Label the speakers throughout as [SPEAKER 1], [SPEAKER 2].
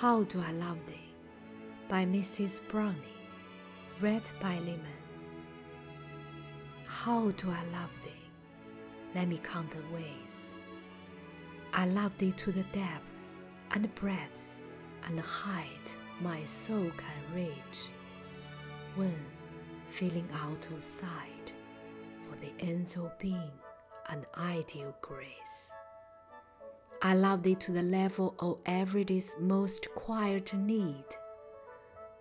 [SPEAKER 1] How Do I Love Thee by Mrs. Browning, read by Lehman. How do I love thee? Let me count the ways. I love thee to the depth and breadth and height my soul can reach, when feeling out of sight for the of being and ideal grace. I love thee to the level of everyday's most quiet need,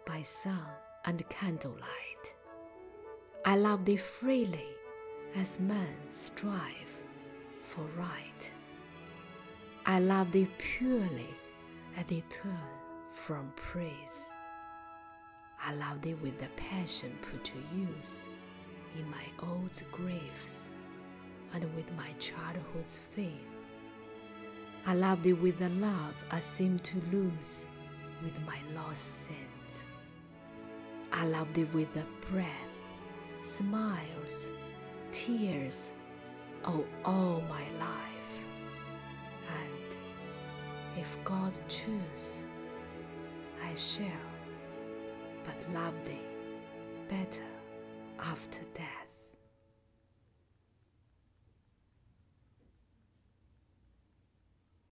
[SPEAKER 1] by sun and candlelight. I love thee freely as men strive for right. I love thee purely as they turn from praise. I love thee with the passion put to use in my old griefs and with my childhood's faith. I love thee with the love I seem to lose with my lost sins. I love thee with the breath, smiles, tears, oh, all my life. And if God choose, I shall but love thee better after death.